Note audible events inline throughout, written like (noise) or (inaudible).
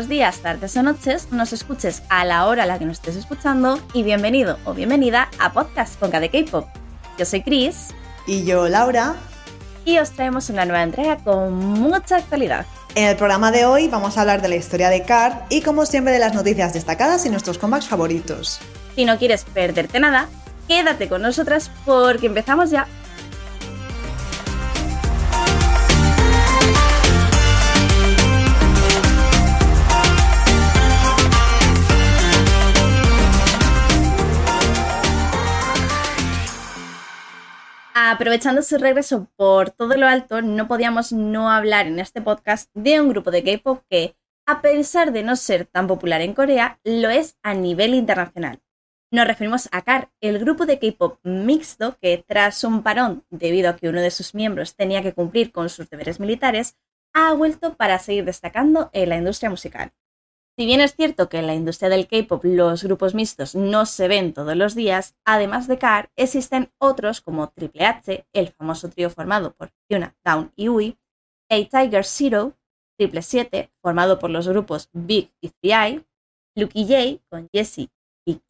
buenos días, tardes o noches, nos escuches a la hora a la que nos estés escuchando y bienvenido o bienvenida a Podcast con de K-Pop. Yo soy Chris. Y yo, Laura. Y os traemos una nueva entrega con mucha actualidad. En el programa de hoy vamos a hablar de la historia de Card y como siempre de las noticias destacadas y nuestros comebacks favoritos. Si no quieres perderte nada, quédate con nosotras porque empezamos ya. Aprovechando su regreso por todo lo alto, no podíamos no hablar en este podcast de un grupo de K-pop que, a pesar de no ser tan popular en Corea, lo es a nivel internacional. Nos referimos a KAR, el grupo de K-pop mixto que, tras un parón debido a que uno de sus miembros tenía que cumplir con sus deberes militares, ha vuelto para seguir destacando en la industria musical. Si bien es cierto que en la industria del K-pop los grupos mixtos no se ven todos los días, además de KAR existen otros como Triple H, el famoso trío formado por Yuna, Down y Ui, A Tiger Zero, Triple 7, formado por los grupos Big y 3i, Lucky J con Jesse y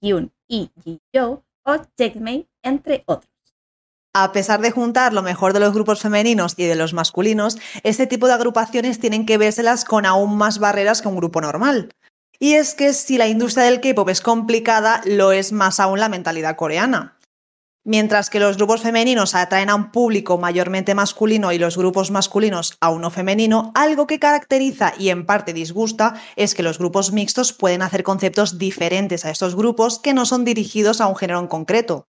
y Ji-Yo o Checkmate, entre otros. A pesar de juntar lo mejor de los grupos femeninos y de los masculinos, este tipo de agrupaciones tienen que vérselas con aún más barreras que un grupo normal. Y es que si la industria del K-pop es complicada, lo es más aún la mentalidad coreana. Mientras que los grupos femeninos atraen a un público mayormente masculino y los grupos masculinos a uno femenino, algo que caracteriza y en parte disgusta es que los grupos mixtos pueden hacer conceptos diferentes a estos grupos que no son dirigidos a un género en concreto.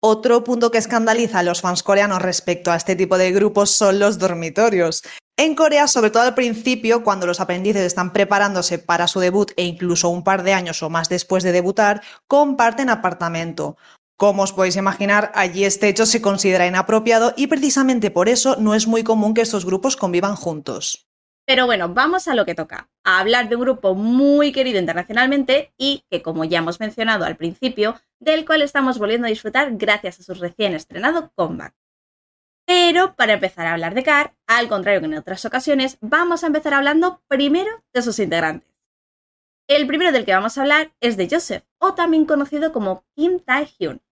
Otro punto que escandaliza a los fans coreanos respecto a este tipo de grupos son los dormitorios. En Corea, sobre todo al principio, cuando los aprendices están preparándose para su debut e incluso un par de años o más después de debutar, comparten apartamento. Como os podéis imaginar, allí este hecho se considera inapropiado y precisamente por eso no es muy común que estos grupos convivan juntos. Pero bueno, vamos a lo que toca, a hablar de un grupo muy querido internacionalmente y que, como ya hemos mencionado al principio, del cual estamos volviendo a disfrutar gracias a su recién estrenado comeback. Pero para empezar a hablar de CAR, al contrario que en otras ocasiones, vamos a empezar hablando primero de sus integrantes. El primero del que vamos a hablar es de Joseph, o también conocido como Kim Tae-hyun,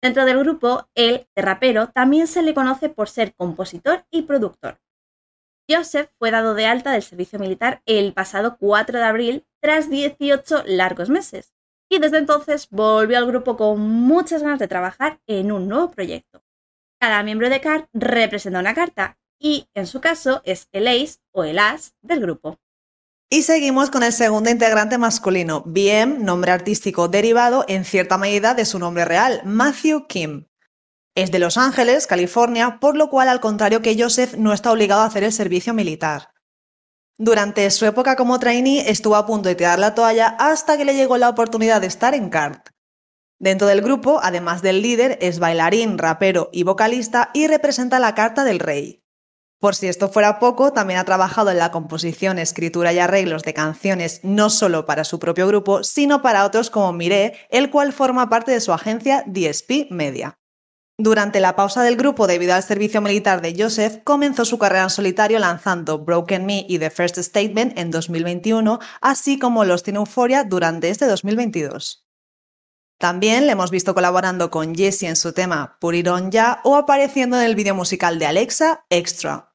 Dentro del grupo, el rapero también se le conoce por ser compositor y productor. Joseph fue dado de alta del servicio militar el pasado 4 de abril tras 18 largos meses y desde entonces volvió al grupo con muchas ganas de trabajar en un nuevo proyecto. Cada miembro de CAR representa una carta y en su caso es el ace o el as del grupo. Y seguimos con el segundo integrante masculino, BM, nombre artístico derivado en cierta medida de su nombre real, Matthew Kim. Es de Los Ángeles, California, por lo cual, al contrario que Joseph, no está obligado a hacer el servicio militar. Durante su época como trainee estuvo a punto de tirar la toalla hasta que le llegó la oportunidad de estar en CART. Dentro del grupo, además del líder, es bailarín, rapero y vocalista y representa la carta del rey. Por si esto fuera poco, también ha trabajado en la composición, escritura y arreglos de canciones no solo para su propio grupo, sino para otros como Miré, el cual forma parte de su agencia DSP Media. Durante la pausa del grupo debido al servicio militar de Joseph, comenzó su carrera en solitario lanzando Broken Me y The First Statement en 2021, así como Lost in Euphoria durante este 2022. También le hemos visto colaborando con Jessie en su tema On Ya o apareciendo en el vídeo musical de Alexa, Extra.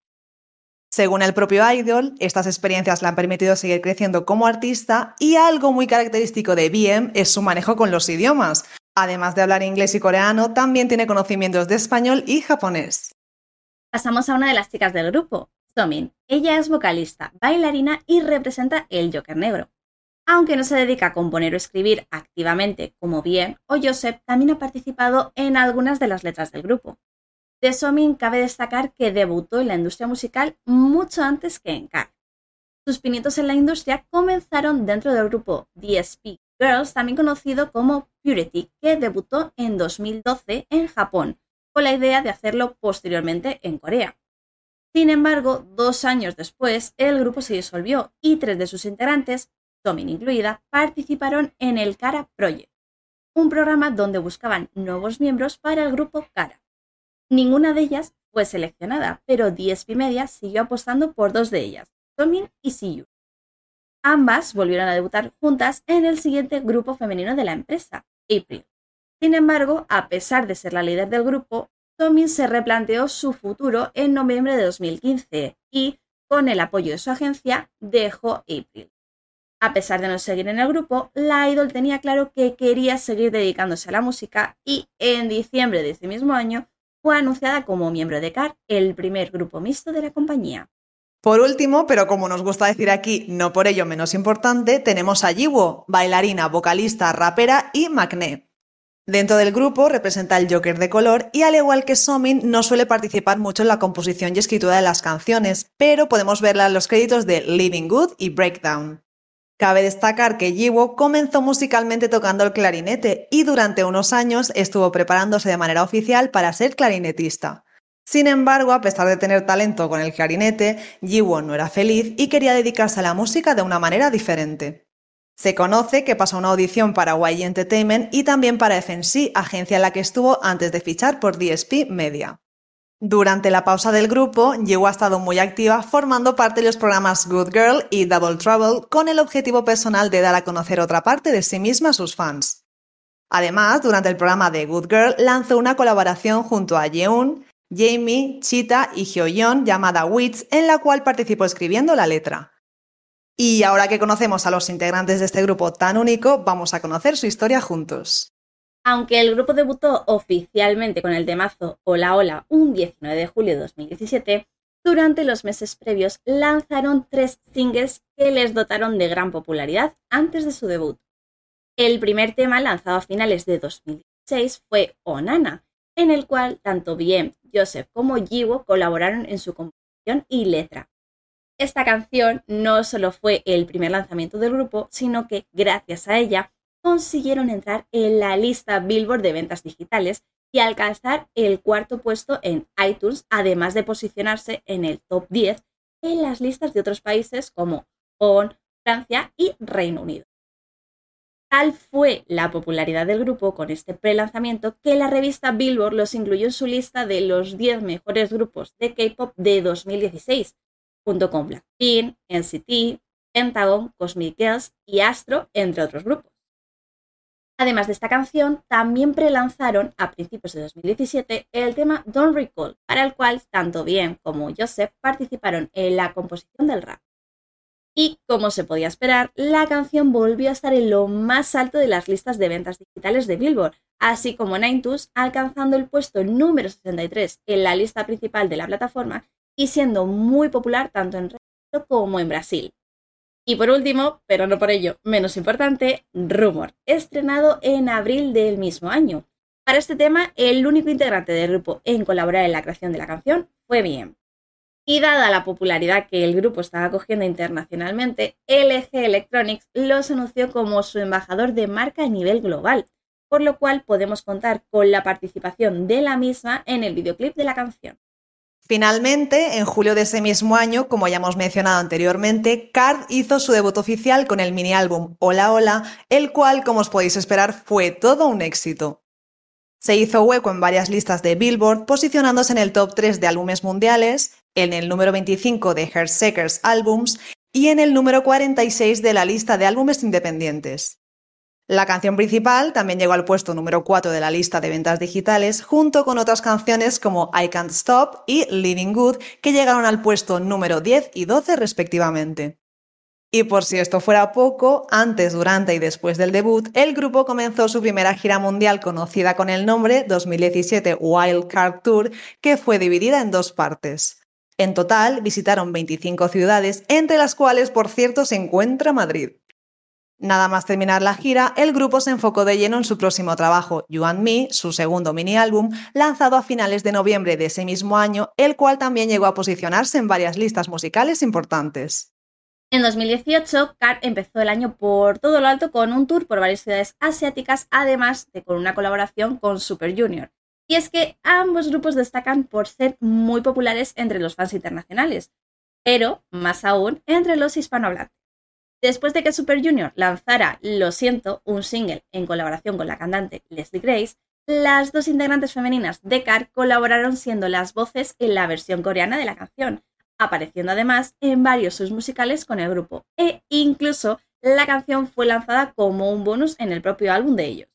Según el propio Idol, estas experiencias le han permitido seguir creciendo como artista y algo muy característico de BM es su manejo con los idiomas. Además de hablar inglés y coreano, también tiene conocimientos de español y japonés. Pasamos a una de las chicas del grupo, Somin. Ella es vocalista, bailarina y representa el Joker negro aunque no se dedica a componer o escribir activamente como bien, o Joseph también ha participado en algunas de las letras del grupo. De Somin cabe destacar que debutó en la industria musical mucho antes que en Car. Sus pinitos en la industria comenzaron dentro del grupo DSP Girls, también conocido como Purity, que debutó en 2012 en Japón, con la idea de hacerlo posteriormente en Corea. Sin embargo, dos años después, el grupo se disolvió y tres de sus integrantes Tomin incluida, participaron en el Cara Project, un programa donde buscaban nuevos miembros para el grupo Cara. Ninguna de ellas fue seleccionada, pero DSP Media siguió apostando por dos de ellas, Tomin y Siyu. Ambas volvieron a debutar juntas en el siguiente grupo femenino de la empresa, April. Sin embargo, a pesar de ser la líder del grupo, Tommy se replanteó su futuro en noviembre de 2015 y, con el apoyo de su agencia, dejó April. A pesar de no seguir en el grupo, la idol tenía claro que quería seguir dedicándose a la música y en diciembre de ese mismo año fue anunciada como miembro de CAR, el primer grupo mixto de la compañía. Por último, pero como nos gusta decir aquí, no por ello menos importante, tenemos a Jiwo, bailarina, vocalista, rapera y macné. Dentro del grupo representa el Joker de color y al igual que Somin no suele participar mucho en la composición y escritura de las canciones, pero podemos verla en los créditos de Living Good y Breakdown. Cabe destacar que Jiwo comenzó musicalmente tocando el clarinete y durante unos años estuvo preparándose de manera oficial para ser clarinetista. Sin embargo, a pesar de tener talento con el clarinete, Jiwon no era feliz y quería dedicarse a la música de una manera diferente. Se conoce que pasó una audición para YG Entertainment y también para FNC, agencia en la que estuvo antes de fichar por DSP Media. Durante la pausa del grupo, Jiwoo ha estado muy activa formando parte de los programas Good Girl y Double Trouble con el objetivo personal de dar a conocer otra parte de sí misma a sus fans. Además, durante el programa de Good Girl lanzó una colaboración junto a Yeon, Jamie, Chita y Hyoyeon llamada Wits, en la cual participó escribiendo la letra. Y ahora que conocemos a los integrantes de este grupo tan único, vamos a conocer su historia juntos. Aunque el grupo debutó oficialmente con el temazo Hola Hola un 19 de julio de 2017, durante los meses previos lanzaron tres singles que les dotaron de gran popularidad antes de su debut. El primer tema lanzado a finales de 2016 fue Onana, en el cual tanto bien Joseph como Jiwo colaboraron en su composición y letra. Esta canción no solo fue el primer lanzamiento del grupo, sino que gracias a ella consiguieron entrar en la lista Billboard de ventas digitales y alcanzar el cuarto puesto en iTunes, además de posicionarse en el top 10 en las listas de otros países como Japón, Francia y Reino Unido. Tal fue la popularidad del grupo con este pre-lanzamiento que la revista Billboard los incluyó en su lista de los 10 mejores grupos de K-pop de 2016, junto con Blackpink, NCT, Pentagon, Cosmic Girls y Astro, entre otros grupos. Además de esta canción, también prelanzaron a principios de 2017 el tema Don't Recall, para el cual tanto Bien como Joseph participaron en la composición del rap. Y como se podía esperar, la canción volvió a estar en lo más alto de las listas de ventas digitales de Billboard, así como en alcanzando el puesto número 63 en la lista principal de la plataforma y siendo muy popular tanto en Reino Unido como en Brasil. Y por último, pero no por ello menos importante, Rumor, estrenado en abril del mismo año. Para este tema, el único integrante del grupo en colaborar en la creación de la canción fue Bien. Y dada la popularidad que el grupo estaba cogiendo internacionalmente, LG Electronics los anunció como su embajador de marca a nivel global, por lo cual podemos contar con la participación de la misma en el videoclip de la canción. Finalmente, en julio de ese mismo año, como ya hemos mencionado anteriormente, Card hizo su debut oficial con el mini álbum Hola Hola, el cual, como os podéis esperar, fue todo un éxito. Se hizo hueco en varias listas de Billboard, posicionándose en el top 3 de álbumes mundiales, en el número 25 de Heartseekers Albums y en el número 46 de la lista de álbumes independientes. La canción principal también llegó al puesto número 4 de la lista de ventas digitales, junto con otras canciones como I Can't Stop y Living Good, que llegaron al puesto número 10 y 12 respectivamente. Y por si esto fuera poco, antes, durante y después del debut, el grupo comenzó su primera gira mundial conocida con el nombre 2017 Wild Card Tour, que fue dividida en dos partes. En total, visitaron 25 ciudades, entre las cuales, por cierto, se encuentra Madrid. Nada más terminar la gira, el grupo se enfocó de lleno en su próximo trabajo, You and Me, su segundo mini álbum, lanzado a finales de noviembre de ese mismo año, el cual también llegó a posicionarse en varias listas musicales importantes. En 2018, Car empezó el año por todo lo alto con un tour por varias ciudades asiáticas, además de con una colaboración con Super Junior, y es que ambos grupos destacan por ser muy populares entre los fans internacionales, pero más aún entre los hispanohablantes. Después de que Super Junior lanzara Lo siento, un single en colaboración con la cantante Leslie Grace, las dos integrantes femeninas de CAR colaboraron siendo las voces en la versión coreana de la canción, apareciendo además en varios sus musicales con el grupo, e incluso la canción fue lanzada como un bonus en el propio álbum de ellos.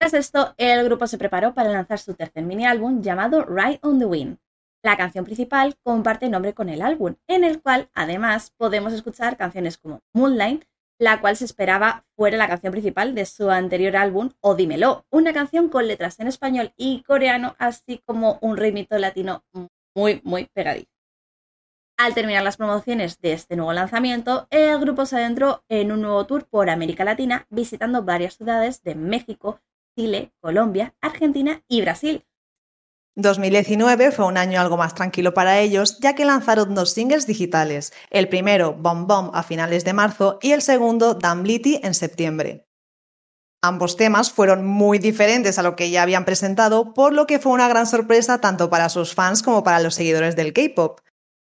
Tras esto, el grupo se preparó para lanzar su tercer mini álbum llamado Ride on the Wind. La canción principal comparte nombre con el álbum, en el cual además podemos escuchar canciones como Moonlight, la cual se esperaba fuera la canción principal de su anterior álbum, O Dímelo, una canción con letras en español y coreano, así como un ritmito latino muy, muy pegadizo. Al terminar las promociones de este nuevo lanzamiento, el grupo se adentró en un nuevo tour por América Latina, visitando varias ciudades de México, Chile, Colombia, Argentina y Brasil, 2019 fue un año algo más tranquilo para ellos, ya que lanzaron dos singles digitales, el primero Bomb Bomb a finales de marzo y el segundo Damn Litty en septiembre. Ambos temas fueron muy diferentes a lo que ya habían presentado, por lo que fue una gran sorpresa tanto para sus fans como para los seguidores del K-pop.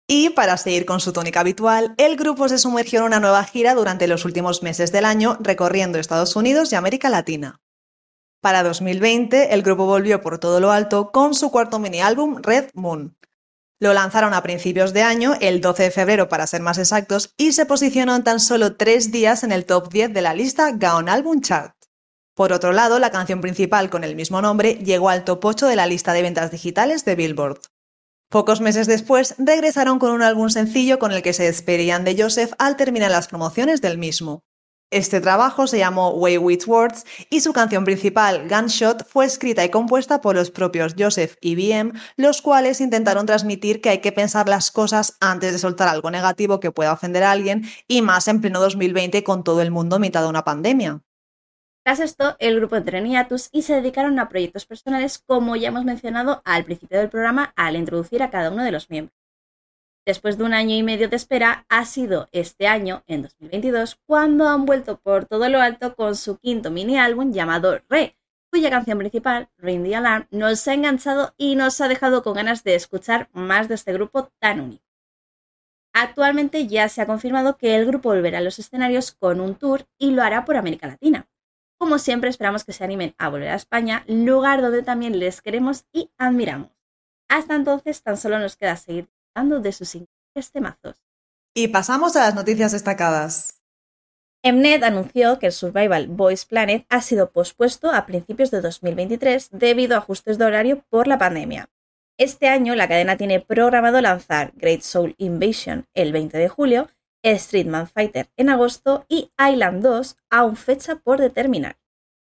Y para seguir con su tónica habitual, el grupo se sumergió en una nueva gira durante los últimos meses del año, recorriendo Estados Unidos y América Latina. Para 2020, el grupo volvió por todo lo alto con su cuarto mini álbum Red Moon. Lo lanzaron a principios de año, el 12 de febrero para ser más exactos, y se posicionó en tan solo tres días en el top 10 de la lista Gaon Album Chart. Por otro lado, la canción principal con el mismo nombre llegó al top 8 de la lista de ventas digitales de Billboard. Pocos meses después, regresaron con un álbum sencillo con el que se despedían de Joseph al terminar las promociones del mismo. Este trabajo se llamó Way With Words y su canción principal, Gunshot, fue escrita y compuesta por los propios Joseph y BM, los cuales intentaron transmitir que hay que pensar las cosas antes de soltar algo negativo que pueda ofender a alguien y más en pleno 2020 con todo el mundo mitad de una pandemia. Tras esto, el grupo entró y se dedicaron a proyectos personales como ya hemos mencionado al principio del programa al introducir a cada uno de los miembros. Después de un año y medio de espera, ha sido este año, en 2022, cuando han vuelto por todo lo alto con su quinto mini álbum llamado Re, cuya canción principal, Ring the Alarm, nos ha enganchado y nos ha dejado con ganas de escuchar más de este grupo tan único. Actualmente ya se ha confirmado que el grupo volverá a los escenarios con un tour y lo hará por América Latina. Como siempre, esperamos que se animen a volver a España, lugar donde también les queremos y admiramos. Hasta entonces, tan solo nos queda seguir de sus increíbles temazos. Y pasamos a las noticias destacadas. Mnet anunció que el Survival Boys Planet ha sido pospuesto a principios de 2023 debido a ajustes de horario por la pandemia. Este año la cadena tiene programado lanzar Great Soul Invasion el 20 de julio, Streetman Fighter en agosto y Island 2 aún fecha por determinar.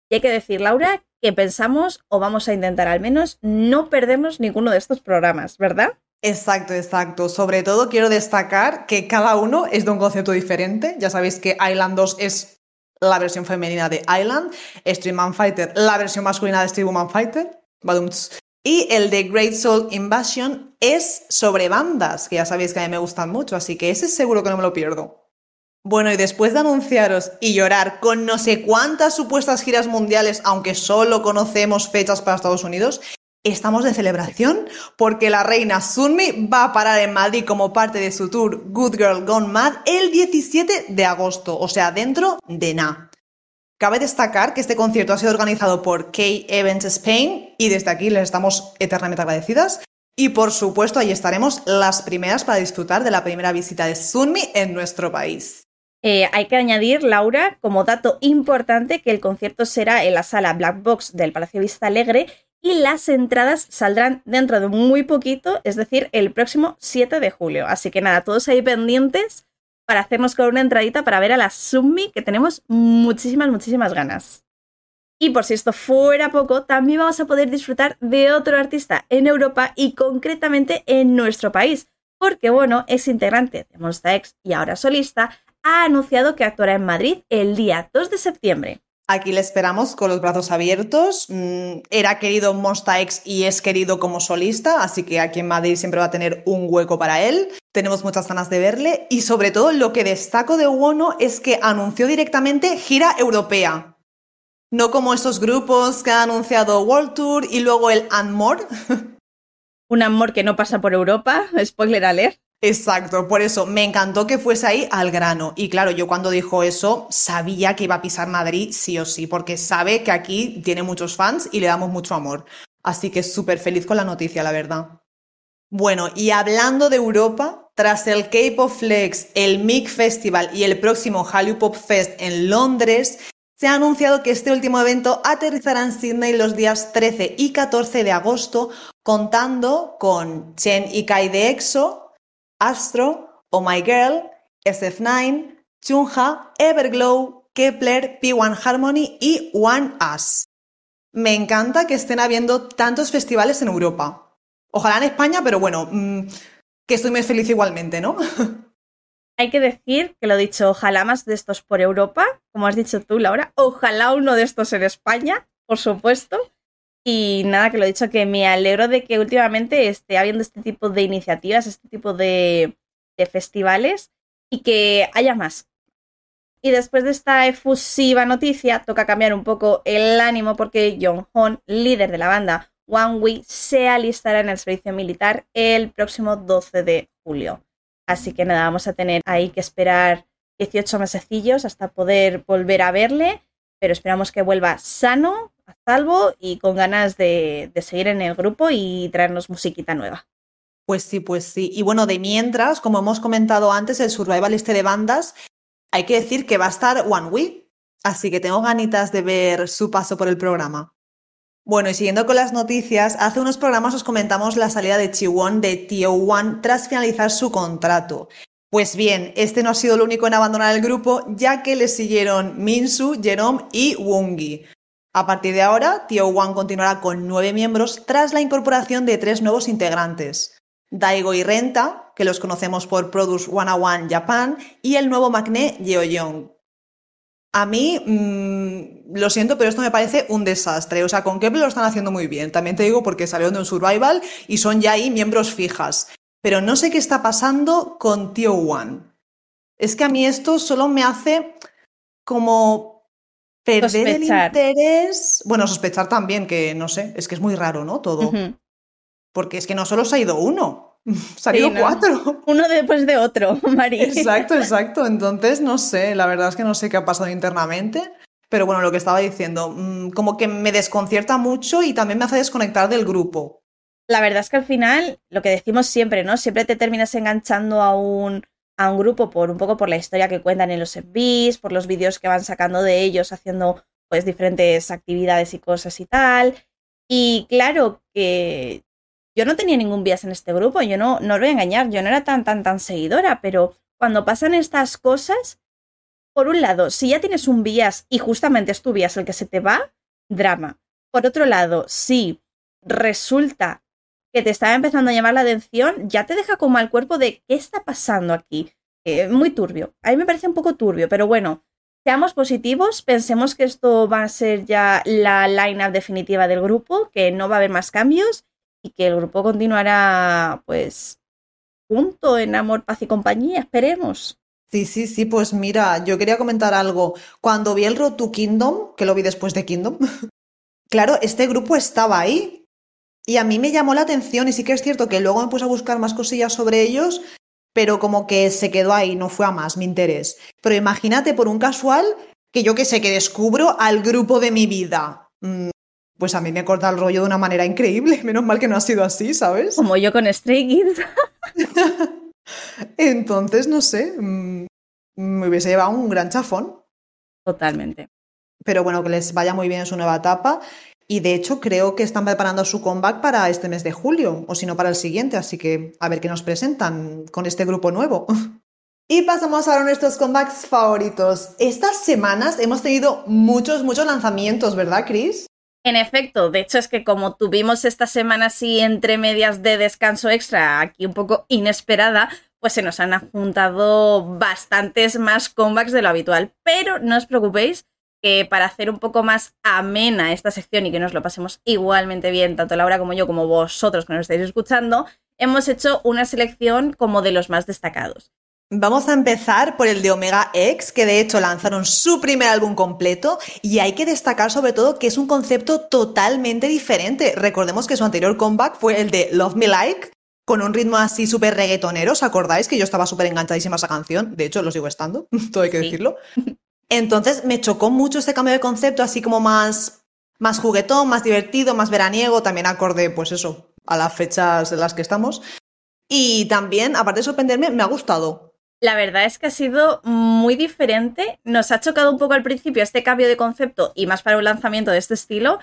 Y hay que decir, Laura, que pensamos o vamos a intentar al menos no perdernos ninguno de estos programas, ¿verdad? Exacto, exacto. Sobre todo quiero destacar que cada uno es de un concepto diferente. Ya sabéis que Island 2 es la versión femenina de Island, Stream Fighter la versión masculina de Stream Fighter. Y el de Great Soul Invasion es sobre bandas, que ya sabéis que a mí me gustan mucho, así que ese seguro que no me lo pierdo. Bueno, y después de anunciaros y llorar con no sé cuántas supuestas giras mundiales, aunque solo conocemos fechas para Estados Unidos, Estamos de celebración porque la reina Sunmi va a parar en Madrid como parte de su tour Good Girl Gone Mad el 17 de agosto, o sea, dentro de nada. Cabe destacar que este concierto ha sido organizado por K Events Spain y desde aquí les estamos eternamente agradecidas. Y por supuesto, ahí estaremos las primeras para disfrutar de la primera visita de Sunmi en nuestro país. Eh, hay que añadir, Laura, como dato importante, que el concierto será en la sala Black Box del Palacio Vista Alegre y las entradas saldrán dentro de muy poquito, es decir, el próximo 7 de julio. Así que nada, todos ahí pendientes para hacernos con una entradita para ver a la Summi, que tenemos muchísimas, muchísimas ganas. Y por si esto fuera poco, también vamos a poder disfrutar de otro artista en Europa y concretamente en nuestro país, porque bueno, es integrante de Monsta X y ahora solista, ha anunciado que actuará en Madrid el día 2 de septiembre. Aquí le esperamos con los brazos abiertos. Mm, era querido Monsta X y es querido como solista, así que aquí en Madrid siempre va a tener un hueco para él. Tenemos muchas ganas de verle y sobre todo lo que destaco de Wono es que anunció directamente gira europea. No como estos grupos que han anunciado World Tour y luego el And More. (laughs) Un amor que no pasa por Europa, spoiler alert. Exacto, por eso me encantó que fuese ahí al grano. Y claro, yo cuando dijo eso sabía que iba a pisar Madrid sí o sí, porque sabe que aquí tiene muchos fans y le damos mucho amor. Así que súper feliz con la noticia, la verdad. Bueno, y hablando de Europa, tras el K-Pop Flex, el MIG Festival y el próximo Hallyu Pop Fest en Londres, se ha anunciado que este último evento aterrizará en Sydney los días 13 y 14 de agosto, contando con Chen y Kai de EXO, Astro, Oh My Girl, SF9, Chunha, Everglow, Kepler, P1 Harmony y One Us. Me encanta que estén habiendo tantos festivales en Europa. Ojalá en España, pero bueno, mm, que estoy muy feliz igualmente, ¿no? (laughs) Hay que decir que lo dicho, ojalá más de estos por Europa, como has dicho tú, Laura. Ojalá uno de estos en España, por supuesto. Y nada, que lo dicho, que me alegro de que últimamente esté habiendo este tipo de iniciativas, este tipo de, festivales y que haya más. Y después de esta efusiva noticia, toca cambiar un poco el ánimo porque Jong Hon, líder de la banda One Wee, se alistará en el servicio militar el próximo 12 de julio. Así que nada, vamos a tener ahí que esperar 18 mesecillos hasta poder volver a verle, pero esperamos que vuelva sano, a salvo y con ganas de, de seguir en el grupo y traernos musiquita nueva. Pues sí, pues sí. Y bueno, de mientras, como hemos comentado antes, el Survival este de bandas, hay que decir que va a estar One Week, así que tengo ganitas de ver su paso por el programa. Bueno, y siguiendo con las noticias, hace unos programas os comentamos la salida de Chiwon de Tio One tras finalizar su contrato. Pues bien, este no ha sido el único en abandonar el grupo, ya que le siguieron Minsu, Jerome y Wongi. A partir de ahora, Tio One continuará con nueve miembros tras la incorporación de tres nuevos integrantes. Daigo y Renta, que los conocemos por Produce 101 Japan, y el nuevo Magné Yeoyong. A mí, mmm, lo siento, pero esto me parece un desastre. O sea, con Kepler lo están haciendo muy bien. También te digo porque salieron de un survival y son ya ahí miembros fijas. Pero no sé qué está pasando con Tio One. Es que a mí esto solo me hace como perder Sospechar. el interés. Bueno, sospechar también, que no sé, es que es muy raro, ¿no? Todo. Porque es que no solo se ha ido uno, (laughs) se han ido Sí, ¿no? cuatro. Uno después de otro, (laughs) Mari. Exacto, exacto. Entonces, no sé, la verdad es que no sé qué ha pasado internamente. Pero bueno, lo que estaba diciendo, mm, como que me desconcierta mucho y también me hace desconectar del grupo. La verdad es que al final, lo que decimos siempre, ¿no? Siempre te terminas enganchando a un, a un grupo por un poco por la historia que cuentan en los MVs, por los vídeos que van sacando de ellos haciendo pues diferentes actividades y cosas y tal. Y claro que yo no tenía ningún bias en este grupo, yo no, no os voy a engañar, yo no era tan, tan, tan seguidora, pero cuando pasan estas cosas, por un lado, si ya tienes un bias y justamente es tu bias el que se te va, drama. Por otro lado, si resulta que te estaba empezando a llamar la atención, ya te deja como al cuerpo de qué está pasando aquí. Eh, muy turbio. A mí me parece un poco turbio, pero bueno, seamos positivos, pensemos que esto va a ser ya la line-up definitiva del grupo, que no va a haber más cambios y que el grupo continuará, pues, junto en amor, paz y compañía, esperemos. Sí, sí, sí, pues mira, yo quería comentar algo. Cuando vi el Road to Kingdom, que lo vi después de Kingdom, (laughs) claro, este grupo estaba ahí. Y a mí me llamó la atención y sí que es cierto que luego me puse a buscar más cosillas sobre ellos, pero como que se quedó ahí, no fue a más mi interés. Pero imagínate por un casual que yo que sé, que descubro al grupo de mi vida. Mm, Pues a mí me corta el rollo de una manera increíble. (laughs) Menos mal que no ha sido así, ¿sabes? Como yo con Stray Kids. (laughs) Entonces, no sé, mm, me hubiese llevado un gran chafón. Totalmente. Pero bueno, que les vaya muy bien en su nueva etapa. Y de hecho, creo que están preparando su comeback para este mes de julio, o si no, para el siguiente. Así que a ver qué nos presentan con este grupo nuevo. (laughs) Y pasamos ahora a nuestros comebacks favoritos. Estas semanas hemos tenido muchos, muchos lanzamientos, ¿verdad, Chris? En efecto, de hecho es que como tuvimos esta semana así entre medias de descanso extra, aquí un poco inesperada, pues se nos han juntado bastantes más comebacks de lo habitual. Pero no os preocupéis, que para hacer un poco más amena esta sección y que nos lo pasemos igualmente bien, tanto Laura como yo, como vosotros que nos estáis escuchando, hemos hecho una selección como de los más destacados. Vamos a empezar por el de Omega X, que de hecho lanzaron su primer álbum completo y hay que destacar sobre todo que es un concepto totalmente diferente. Recordemos que su anterior comeback fue el de Love Me Like, con un ritmo así súper reggaetonero, ¿os acordáis que yo estaba súper enganchadísima a esa canción? De hecho, lo sigo estando, (laughs) todo hay que Sí. decirlo. Entonces me chocó mucho este cambio de concepto, así como más, más juguetón, más divertido, más veraniego, también acorde, pues eso, a las fechas en las que estamos. Y también, aparte de sorprenderme, me ha gustado. La verdad es que ha sido muy diferente. Nos ha chocado un poco al principio este cambio de concepto y más para un lanzamiento de este estilo,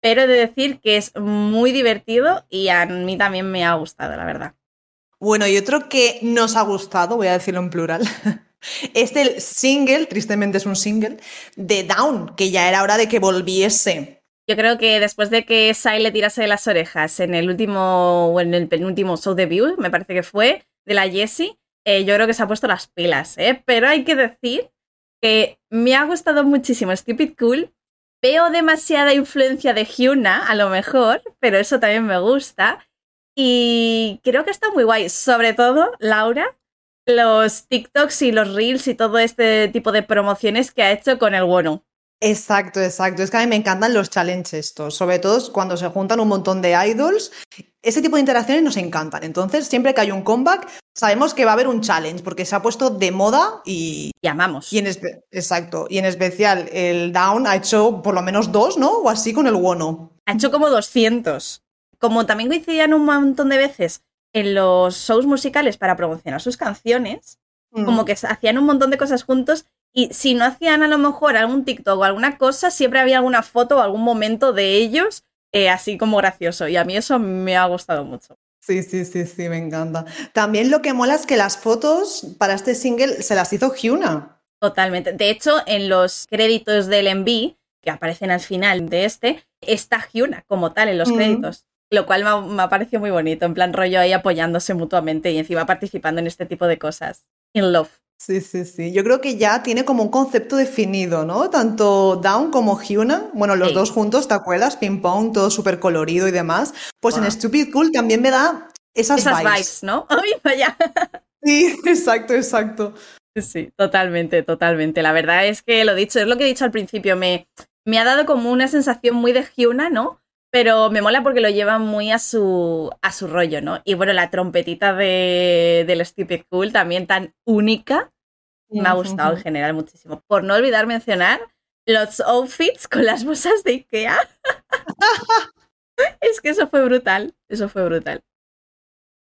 pero he de decir que es muy divertido y a mí también me ha gustado, la verdad. Bueno, y otro que nos ha gustado, voy a decirlo en plural, (laughs) es el single, tristemente es un single, de Down, que ya era hora de que volviese. Yo creo que después de que Sai le tirase de las orejas en el último o en el penúltimo show debut, me parece que fue, de la Jessie, eh, yo creo que se ha puesto las pilas, ¿eh? Pero hay que decir que me ha gustado muchísimo Stupid Cool. Veo demasiada influencia de Hyuna, a lo mejor, pero eso también me gusta. Y creo que está muy guay. Sobre todo, Laura, los TikToks y los Reels y todo este tipo de promociones que ha hecho con el Wono. Exacto, exacto. Es que a mí me encantan los challenges estos, sobre todo cuando se juntan un montón de idols. Ese tipo de interacciones nos encantan. Entonces, siempre que hay un comeback, sabemos que va a haber un challenge, porque se ha puesto de moda y... Llamamos. Y en Exacto. Y en especial, el Down ha hecho por lo menos dos, ¿no? O así con el Wono. Ha hecho como 200. Como también coincidían un montón de veces en los shows musicales para promocionar sus canciones, como mm. que hacían un montón de cosas juntos y si no hacían a lo mejor algún TikTok o alguna cosa, siempre había alguna foto o algún momento de ellos eh, así como gracioso. Y a mí eso me ha gustado mucho. Sí, sí, sí, sí, me encanta. También lo que mola es que las fotos para este single se las hizo Hyuna. Totalmente. De hecho, en los créditos del MV, que aparecen al final de este, está Hyuna como tal en los mm. créditos. Lo cual me me ha, parecido muy bonito, en plan rollo ahí apoyándose mutuamente y encima participando en este tipo de cosas. In love. Sí, sí, sí. Yo creo que ya tiene como un concepto definido, ¿no? Tanto Down como Hyuna, bueno, los dos juntos, ¿te acuerdas? Ping pong, todo súper colorido y demás. Pues en Stupid Cool también me da esas, esas vibes. ¿no? (laughs) ¡Ay, vaya! Sí, (laughs) exacto, exacto. Sí, totalmente, totalmente. La verdad es que lo dicho, es lo que he dicho al principio, me, me ha dado como una sensación muy de Hyuna, ¿no? Pero me mola porque lo lleva muy a su, a su rollo, ¿no? Y bueno, la trompetita de, del Stupid Cool también tan única me ha gustado en general muchísimo. Por no olvidar mencionar los outfits con las bolsas de Ikea. (laughs) es que eso fue brutal, eso fue brutal.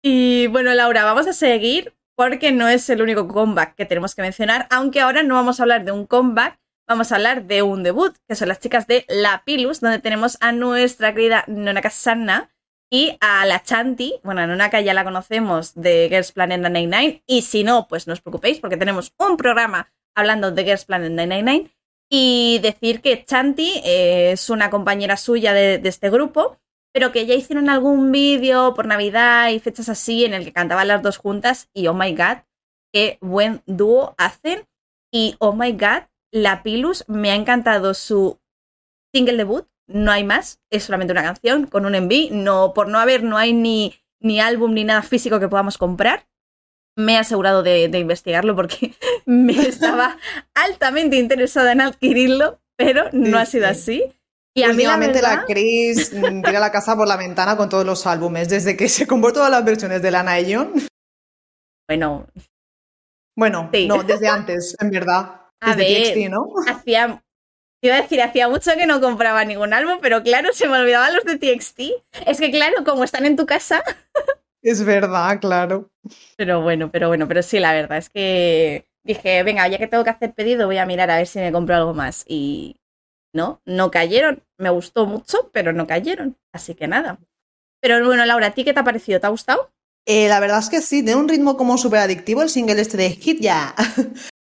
Y bueno, Laura, vamos a seguir porque no es el único comeback que tenemos que mencionar, aunque ahora no vamos a hablar de un comeback, vamos a hablar de un debut, que son las chicas de La Pilus, donde tenemos a nuestra querida Nonaka Sanna, y a la Chanti, bueno, a Nonaka ya la conocemos de Girls Planet 999, y si no, pues no os preocupéis porque tenemos un programa hablando de Girls Planet 999, y decir que Chanti eh, es una compañera suya de, este grupo, pero que ya hicieron algún vídeo por Navidad y fechas así en el que cantaban las dos juntas, y oh my god, qué buen dúo hacen, y oh my god, la Pilus me ha encantado su single debut, no hay más, es solamente una canción con un enví, no, por no haber, no hay ni, ni álbum ni nada físico que podamos comprar. Me he asegurado de, investigarlo porque (laughs) me estaba (laughs) altamente interesada en adquirirlo, pero no ha sido así. Y a mí la, la Chris (laughs) tira la casa por la ventana con todos los álbumes, desde que se compró todas las versiones de Lana y John. Bueno. Bueno, no, desde antes, en verdad. Desde ¿no? (laughs) Hacía Iba a decir, hacía mucho que no compraba ningún álbum, pero claro, se me olvidaban los de TXT. Es que claro, como están en tu casa. Es verdad, claro. Pero bueno, pero bueno, pero sí, la verdad es que dije, venga, ya que tengo que hacer pedido, voy a mirar a ver si me compro algo más. Y no, no cayeron. Me gustó mucho, pero no cayeron. Así que nada. Pero bueno, Laura, ¿a ti qué te ha parecido? ¿Te ha gustado? Eh, la verdad es que sí, tiene un ritmo como súper adictivo el single este de Hit Ya. (laughs)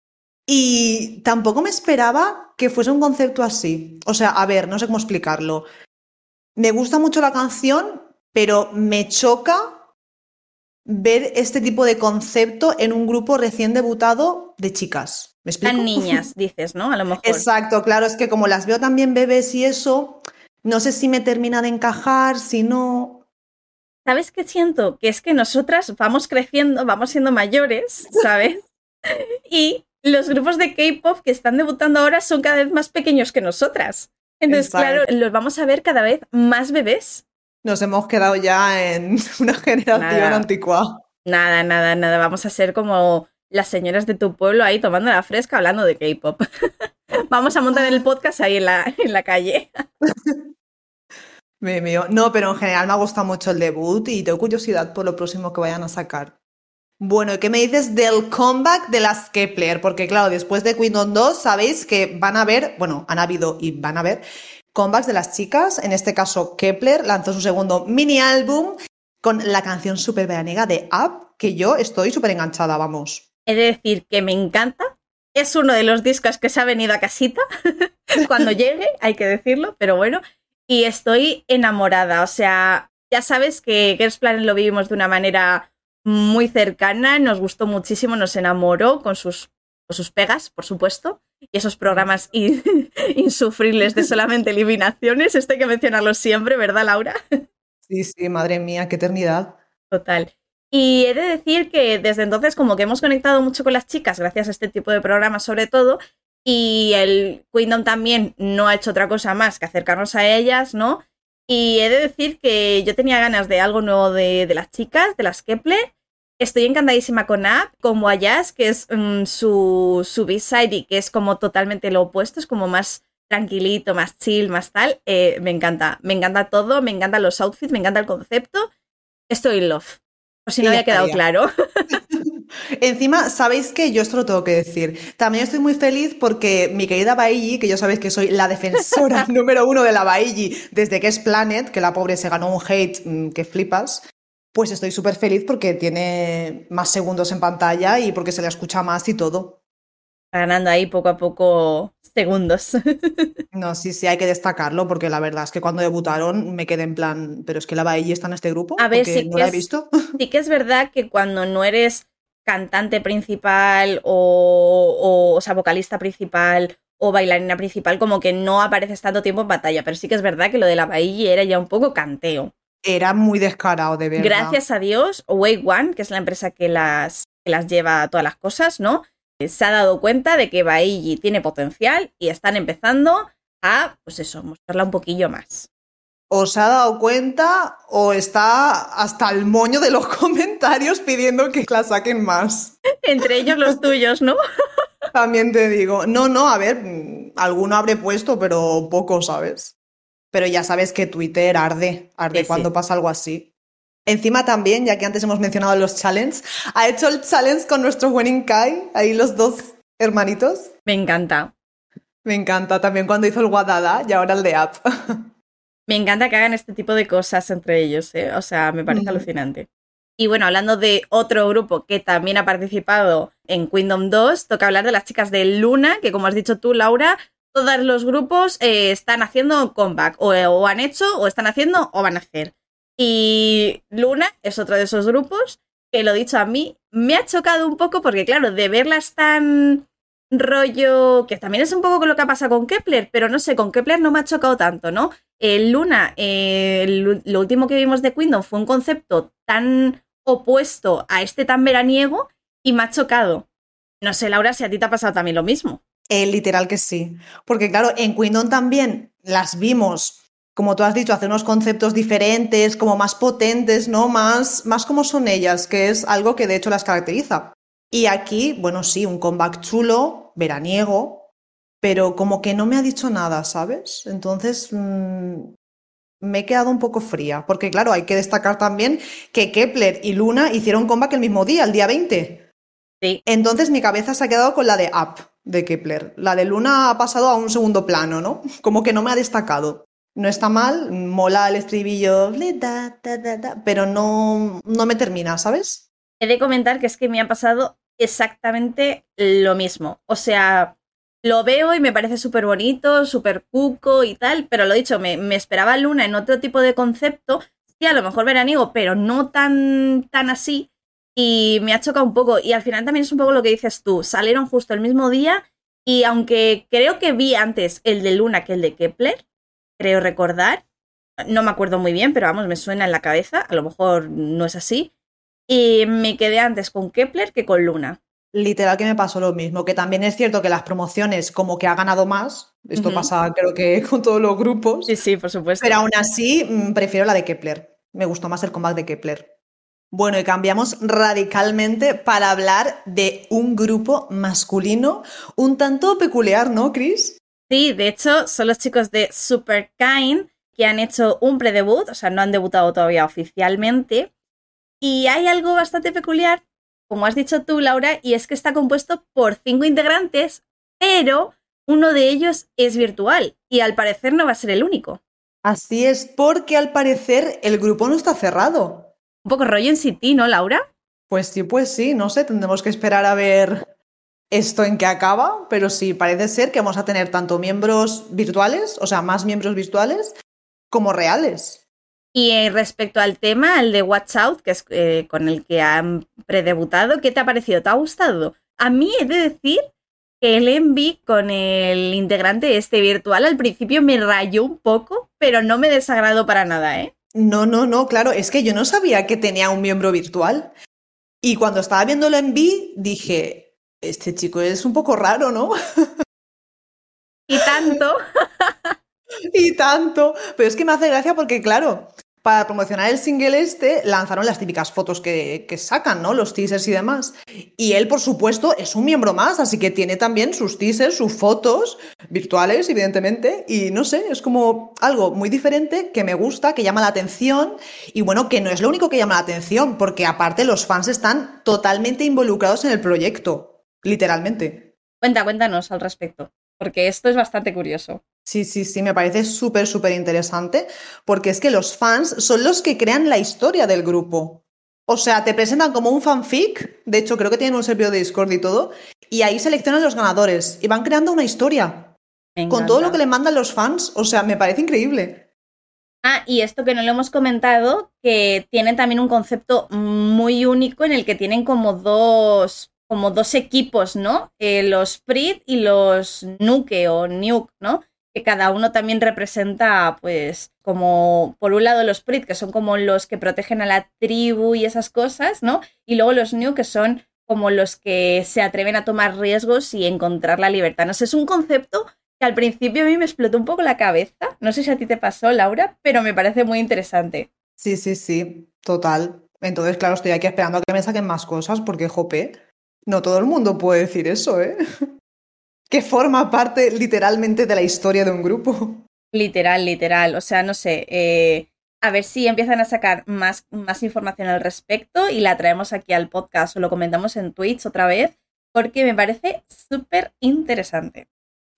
Y tampoco me esperaba que fuese un concepto así. O sea, a ver, no sé cómo explicarlo. Me gusta mucho la canción, pero me choca ver este tipo de concepto en un grupo recién debutado de chicas. ¿Me explico? niñas, (laughs) dices, ¿no? A lo mejor. Exacto, claro, es que como las veo también bebés y eso, no sé si me termina de encajar, si no. ¿Sabes qué siento? Que es que nosotras vamos creciendo, vamos siendo mayores, ¿sabes? (laughs) y los grupos de K-pop que están debutando ahora son cada vez más pequeños que nosotras. Entonces, claro, los vamos a ver cada vez más bebés. Nos hemos quedado ya en (laughs) una generación antigua. Nada, nada, nada. Vamos a ser como las señoras de tu pueblo ahí tomando la fresca hablando de K-pop. (laughs) vamos a montar el podcast ahí en la, en la calle. (laughs) Mío. No, pero en general me ha gustado mucho el debut y tengo curiosidad por lo próximo que vayan a sacar. Bueno, ¿y qué me dices del comeback de las Kepler? Porque claro, después de Kingdom 2 sabéis que van a haber, bueno, han habido y van a haber comebacks de las chicas. En este caso, Kepler lanzó su segundo mini álbum con la canción super veraniega de Up, que yo estoy súper enganchada, vamos. He de decir que me encanta. Es uno de los discos que se ha venido a casita (laughs) cuando llegue, hay que decirlo, pero bueno. Y estoy enamorada. O sea, ya sabes que Girls Planet lo vivimos de una manera muy cercana, nos gustó muchísimo, nos enamoró con sus, con sus pegas, por supuesto, y esos programas (laughs) insufribles de solamente eliminaciones. Esto hay que mencionarlo siempre, ¿verdad, Laura? Sí, sí, madre mía, qué eternidad. Total. Y he de decir que desde entonces como que hemos conectado mucho con las chicas gracias a este tipo de programas sobre todo y el Kingdom también no ha hecho otra cosa más que acercarnos a ellas, ¿no? Y he de decir que yo tenía ganas de algo nuevo de, las chicas, de las Kepler. Estoy encantadísima con App, como Ayas, que es mm, su, su B-side y que es como totalmente lo opuesto, es como más tranquilito, más chill, más tal. Eh, me encanta, me encanta todo, me encantan los outfits, me encanta el concepto. Estoy in love. Por si no había quedado claro. (laughs) (laughs) Encima, sabéis que yo esto lo tengo que decir. También estoy muy feliz porque mi querida Bailly, que yo sabéis que soy la defensora (laughs) número uno de la Bailly desde que es Planet, que la pobre se ganó un hate mm, que flipas, pues estoy súper feliz porque tiene más segundos en pantalla y porque se le escucha más y todo. Ganando ahí poco a poco segundos. (laughs) No, sí, sí, hay que destacarlo porque la verdad es que cuando debutaron me quedé en plan, pero es que la Bailly está en este grupo. A ver, sí no que la he es- visto. Sí que es verdad que cuando no eres cantante principal o, o, o sea, vocalista principal o bailarina principal, como que no apareces tanto tiempo en pantalla, pero sí que es verdad que lo de la Bailly era ya un poco canteo. Era muy descarado, de verdad. Gracias a Dios, Wake One, que es la empresa que las, que las lleva a todas las cosas, ¿no? Eh, Se ha dado cuenta de que Bailly tiene potencial y están empezando a, pues eso, mostrarla un poquillo más. o se ha dado cuenta o está hasta el moño de los (laughs) comentarios pidiendo que la saquen más. (laughs) Entre ellos los tuyos, ¿no? También te digo, no, no, a ver, alguno habré puesto, pero poco, ¿sabes? Pero ya sabes que Twitter arde, arde Sí, sí. cuando pasa algo así. Encima también, ya que antes hemos mencionado los challenges, ha hecho el challenge con nuestro Winning Kai, ahí los dos hermanitos. Me encanta. Me encanta también cuando hizo el Guadada y ahora el de App. (laughs) Me encanta que hagan este tipo de cosas entre ellos, ¿eh? O sea, me parece alucinante. Y bueno, hablando de otro grupo que también ha participado en Kingdom 2, toca hablar de las chicas de Luna, que como has dicho tú, Laura, todos los grupos eh, están haciendo comeback, o, o han hecho, o están haciendo, o van a hacer. Y Luna es otro de esos grupos que lo dicho a mí, me ha chocado un poco porque, claro, de verlas tan rollo, que también es un poco lo que ha pasado con Kepler, pero no sé, con Kepler no me ha chocado tanto, ¿no? Luna, eh, el- lo último que vimos de Kingdom fue un concepto tan opuesto a este tan veraniego y me ha chocado. No sé, Laura, si a ti te ha pasado también lo mismo. Eh, literal que sí. Porque claro, en Quindon también las vimos, como tú has dicho, hacer unos conceptos diferentes, como más potentes, ¿no? Más, más como son ellas, que es algo que de hecho las caracteriza. Y aquí, bueno, sí, un comeback chulo, veraniego, pero como que no me ha dicho nada, ¿sabes? Entonces, mm, me he quedado un poco fría, porque claro, hay que destacar también que Kepler y Luna hicieron comeback el mismo día, el día 20. Sí. Entonces mi cabeza se ha quedado con la de Up de Kepler. La de Luna ha pasado a un segundo plano, ¿no? (laughs) Como que no me ha destacado. No está mal, mola el estribillo, pero no, no me termina, ¿sabes? He de comentar que es que me ha pasado exactamente lo mismo. O sea, lo veo y me parece súper bonito, súper cuco y tal, pero lo dicho, me, me esperaba Luna en otro tipo de concepto, sí, a lo mejor veraniego, pero no tan, tan así, y me ha chocado un poco. Y al final también es un poco lo que dices tú, salieron justo el mismo día, y aunque creo que vi antes el de Luna que el de Kepler, creo recordar, no me acuerdo muy bien, pero vamos, me suena en la cabeza, a lo mejor no es así. Y me quedé antes con Kepler que con Luna. Literal que me pasó lo mismo, que también es cierto que las promociones como que ha ganado más, esto Ujú. pasa creo que (laughs) con todos los grupos, Sí, sí, por supuesto. pero aún así mm, prefiero la de Kepler. Me gustó más el comeback de Kepler. Bueno, y cambiamos radicalmente para hablar de un grupo masculino un tanto peculiar, ¿no, Chris? Sí, de hecho, son los chicos de Super Kind que han hecho un predebut, o sea, no han debutado todavía oficialmente. Y hay algo bastante peculiar, como has dicho tú, Laura, y es que está compuesto por cinco integrantes, pero uno de ellos es virtual y al parecer no va a ser el único. Así es, porque al parecer el grupo no está cerrado. Un poco rollo en City, ¿no, Laura? Pues sí, pues sí, no sé, tendremos que esperar a ver esto en qué acaba, pero sí, parece ser que vamos a tener tanto miembros virtuales, o sea, más miembros virtuales, como reales. Y eh, respecto al tema, el de Watch Out, que es eh, con el que han predebutado, ¿qué te ha parecido? ¿Te ha gustado? A mí he de decir que el Envy con el integrante este virtual al principio me rayó un poco, pero no me desagradó para nada, ¿eh? No, no, no, claro, es que yo no sabía que tenía un miembro virtual. Y cuando estaba viéndolo en B, dije, este chico es un poco raro, ¿no? Y tanto. (laughs) y tanto. Pero es que me hace gracia porque, claro, para promocionar el single este, lanzaron las típicas fotos que, sacan, ¿no? Los teasers y demás. Y él, por supuesto, es un miembro más, así que tiene también sus teasers, sus fotos virtuales, evidentemente. Y no sé, es como algo muy diferente que me gusta, que llama la atención. Y bueno, que no es lo único que llama la atención, porque aparte los fans están totalmente involucrados en el proyecto, literalmente. Cuenta, cuéntanos al respecto porque esto es bastante curioso. Sí, sí, sí, me parece súper, súper interesante, porque es que los fans son los que crean la historia del grupo. O sea, te presentan como un fanfic, de hecho creo que tienen un servidor de Discord y todo, y ahí seleccionan los ganadores y van creando una historia. Con todo lo que le mandan los fans, o sea, me parece increíble. Ah, y esto que no lo hemos comentado, que tienen también un concepto muy único en el que tienen como dos como dos equipos, ¿no? Eh, los Prit y los Nuke o Nuke, ¿no? Que cada uno también representa, pues, como por un lado los Prit, que son como los que protegen a la tribu y esas cosas, ¿no? Y luego los Nuke, que son como los que se atreven a tomar riesgos y encontrar la libertad. No sé, es un concepto que al principio a mí me explotó un poco la cabeza. No sé si a ti te pasó, Laura, pero me parece muy interesante. Sí, sí, sí, total. Entonces, claro, estoy aquí esperando a que me saquen más cosas porque, jope, no todo el mundo puede decir eso, ¿eh? Que forma parte literalmente de la historia de un grupo. Literal, literal. O sea, no sé. Eh, a ver si empiezan a sacar más, más información al respecto y la traemos aquí al podcast o lo comentamos en Twitch otra vez, porque me parece súper interesante.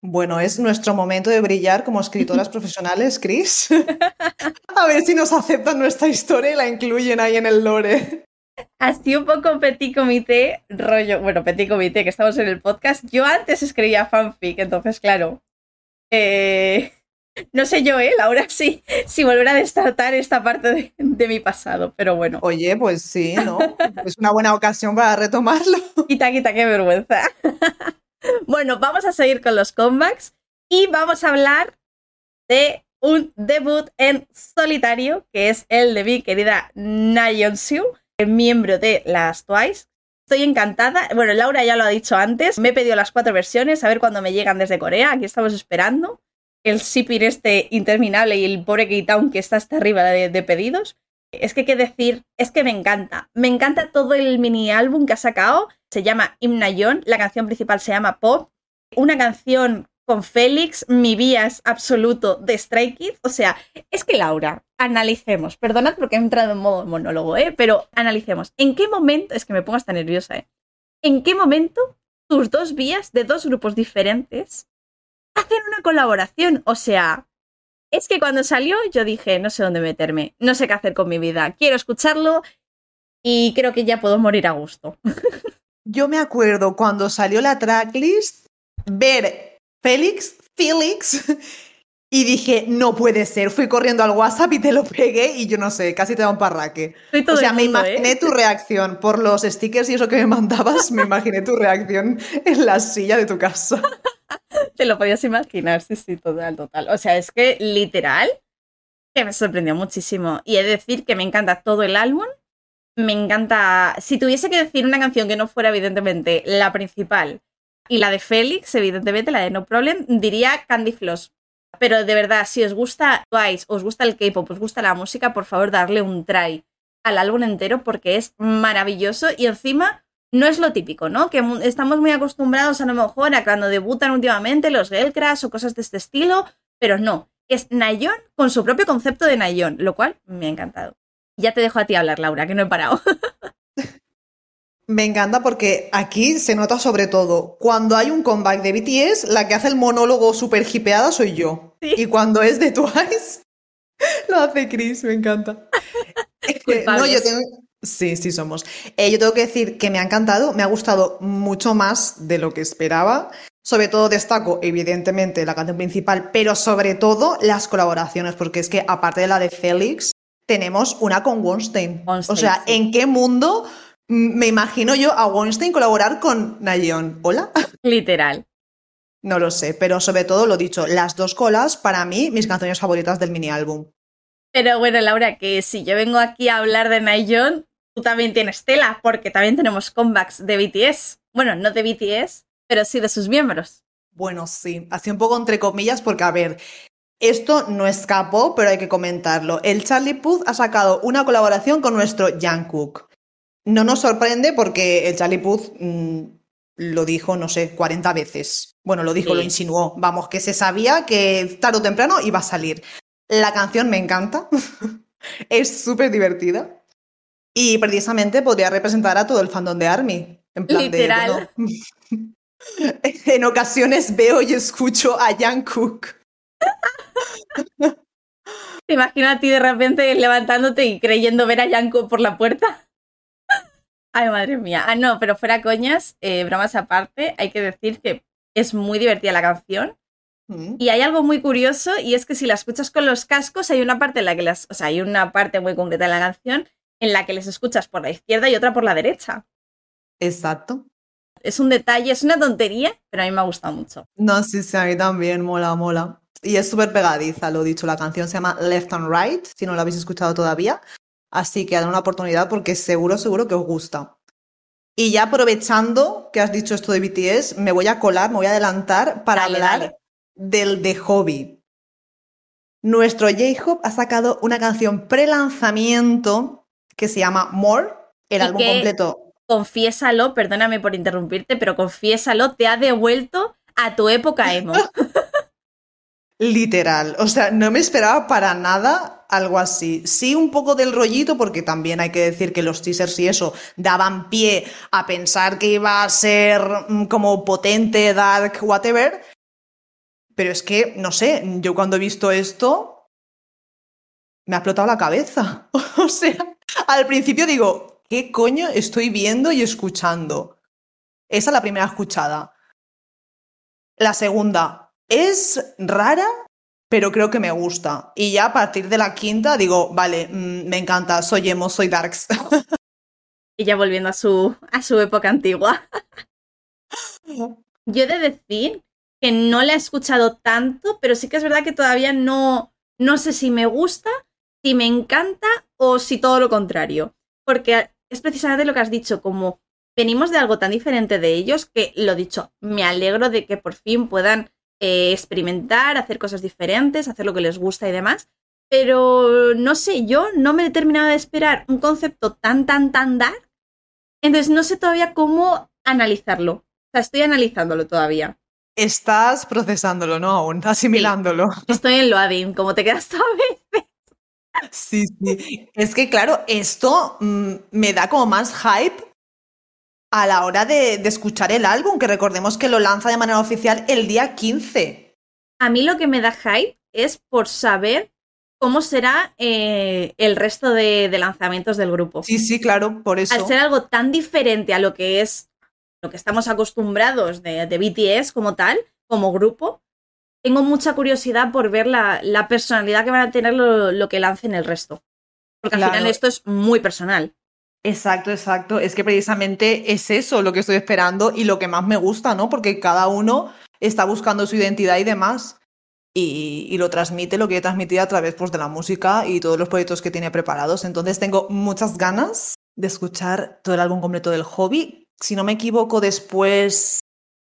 Bueno, es nuestro momento de brillar como escritoras (laughs) profesionales, Chris. (laughs) a ver si nos aceptan nuestra historia y la incluyen ahí en el lore. Así un poco petit comité, rollo, bueno, petit comité, que estamos en el podcast. Yo antes escribía fanfic, entonces, claro. Eh, no sé yo, ¿eh? Ahora sí, si volver a destatar esta parte de, mi pasado, pero bueno. Oye, pues sí, ¿no? es una buena ocasión para retomarlo. (laughs) Quita, quita, qué vergüenza. (laughs) bueno, vamos a seguir con los comebacks y vamos a hablar de un debut en solitario, que es el de mi querida Nayeon Soo miembro de las Twice. Estoy encantada. Bueno, Laura ya lo ha dicho antes. Me he pedido las cuatro versiones, a ver cuándo me llegan desde Corea. Aquí estamos esperando. El shipping este interminable y el pobre K-Town que está hasta arriba de, pedidos. Es que qué decir, es que me encanta. Me encanta todo el mini álbum que ha sacado. Se llama Imnayon. La canción principal se llama Pop. Una canción con Félix, mi vías absoluto de Stray Kids. O sea, es que Laura, analicemos, perdonad porque he entrado en modo monólogo, ¿eh? pero analicemos. ¿En qué momento, es que me pongo hasta nerviosa, ¿eh? ¿En qué momento tus dos vías de dos grupos diferentes hacen una colaboración? O sea, es que cuando salió yo dije, no sé dónde meterme, no sé qué hacer con mi vida, quiero escucharlo y creo que ya puedo morir a gusto. (laughs) Yo me acuerdo cuando salió la tracklist, ver Félix, Felix. (laughs) Y dije, no puede ser. Fui corriendo al WhatsApp y te lo pegué y yo no sé, casi te da un parraque. O sea, me imaginé ¿eh? tu reacción por los stickers y eso que me mandabas, me imaginé tu reacción en la silla de tu casa. (laughs) te lo podías imaginar, sí, sí, total, total. O sea, es que literal, que me sorprendió muchísimo. Y he de decir que me encanta todo el álbum. Me encanta. Si tuviese que decir una canción que no fuera, evidentemente, la principal y la de Félix, evidentemente, la de No Problem, diría Candy Floss. Pero de verdad, si os gusta Twice, os gusta el K-pop, os gusta la música, por favor, darle un try al álbum entero porque es maravilloso y encima no es lo típico, ¿no? Que estamos muy acostumbrados a lo mejor a cuando debutan últimamente los Girl o cosas de este estilo, pero no. es Nayon con su propio concepto de Nayon, lo cual me ha encantado. Ya te dejo a ti hablar, Laura, que no he parado. (laughs) Me encanta porque aquí se nota sobre todo, cuando hay un comeback de BTS, la que hace el monólogo súper hipeada soy yo. Sí. Y cuando es de Twice, (laughs) lo hace Chris, me encanta. No, yo tengo... Sí, sí somos. Eh, yo tengo que decir que me ha encantado, me ha gustado mucho más de lo que esperaba. Sobre todo destaco, evidentemente, la canción principal, pero sobre todo las colaboraciones, porque es que aparte de la de Félix, tenemos una con. Weinstein, o sea, sí. ¿en qué mundo me imagino yo a Weinstein colaborar con Nayeon? ¿Hola? (laughs) Literal. No lo sé, pero sobre todo lo dicho, las dos colas, para mí, mis canciones favoritas del mini álbum. Pero bueno, Laura, que si yo vengo aquí a hablar de Nayeon, tú también tienes tela, porque también tenemos comebacks de BTS. Bueno, no de BTS, pero sí de sus miembros. Bueno, sí, así un poco entre comillas, porque a ver, esto no escapó, pero hay que comentarlo. El Charlie Puth ha sacado una colaboración con nuestro Jungkook. No nos sorprende porque el Charlie Puth mm, lo dijo, no sé, 40 veces. Bueno, lo dijo, Sí. lo insinuó. Vamos, que se sabía que tarde o temprano iba a salir. La canción me encanta. (laughs) es súper divertida. Y precisamente podría representar a todo el fandom de Army. En plan Literal. de. bueno, (laughs) en ocasiones veo y escucho a Jungkook. (laughs) Te imagino a ti de repente levantándote y creyendo ver a Yanko por la puerta. Ay, madre mía. Ah, no, pero fuera coñas, eh, bromas aparte, hay que decir que es muy divertida la canción. Mm. Y hay algo muy curioso y es que si la escuchas con los cascos hay una parte en la que las, o sea, hay una parte muy concreta en la canción en la que les escuchas por la izquierda y otra por la derecha. Exacto. Es un detalle, es una tontería, pero a mí me ha gustado mucho. No, sí, sí, a mí también, mola, mola. Y es súper pegadiza, lo dicho, la canción se llama Left and Right, si no la habéis escuchado todavía. Así que dad una oportunidad porque seguro, seguro que os gusta. Y ya aprovechando que has dicho esto de BTS, me voy a colar, me voy a adelantar para Dale, hablar dale. del de Hobby. Nuestro J-Hope ha sacado una canción pre-lanzamiento que se llama More, el Y álbum que- completo. Confiésalo, perdóname por interrumpirte, pero confiésalo, te ha devuelto a tu época emo. (laughs) Literal, o sea, no me esperaba para nada algo así. Sí, un poco del rollito, porque también hay que decir que los teasers y eso daban pie a pensar que iba a ser mm, como potente, dark, whatever. Pero es que, no sé, yo cuando he visto esto, me ha explotado la cabeza. (laughs) O sea, al principio digo, ¿qué coño estoy viendo y escuchando? Esa es la primera escuchada. La segunda, es rara, pero creo que me gusta. Y ya a partir de la quinta digo, vale, mm, me encanta, soy emo, soy darks. (laughs) Y ya volviendo a su, a su época antigua. (laughs) Yo he de decir que no la he escuchado tanto, pero sí que es verdad que todavía no, no sé si me gusta, si me encanta o si todo lo contrario. Porque es precisamente lo que has dicho, como venimos de algo tan diferente de ellos que, lo dicho, me alegro de que por fin puedan eh, experimentar, hacer cosas diferentes, hacer lo que les gusta y demás. Pero no sé, yo no me he terminado de esperar un concepto tan, tan, tan dark. Entonces no sé todavía cómo analizarlo. O sea, estoy analizándolo todavía. Estás procesándolo, ¿no? Aún, asimilándolo. Estoy en loading, como te quedas todavía. Sí, sí. Es que, claro, esto mm, me da como más hype a la hora de, de escuchar el álbum, que recordemos que lo lanza de manera oficial el día 15. A mí lo que me da hype es por saber cómo será eh, el resto de, de lanzamientos del grupo. Sí, sí, claro, por eso. Al ser algo tan diferente a lo que es lo que estamos acostumbrados de, de BTS como tal, como grupo, tengo mucha curiosidad por ver la, la personalidad que van a tener lo, lo que lancen el resto. Porque al Claro. final esto es muy personal. Exacto, exacto. Es que precisamente es eso lo que estoy esperando y lo que más me gusta, ¿no? Porque cada uno está buscando su identidad y demás. Y, lo transmite, lo quiere transmitir a través pues, de la música y todos los proyectos que tiene preparados. Entonces tengo muchas ganas de escuchar todo el álbum completo del hobby. Si no me equivoco, después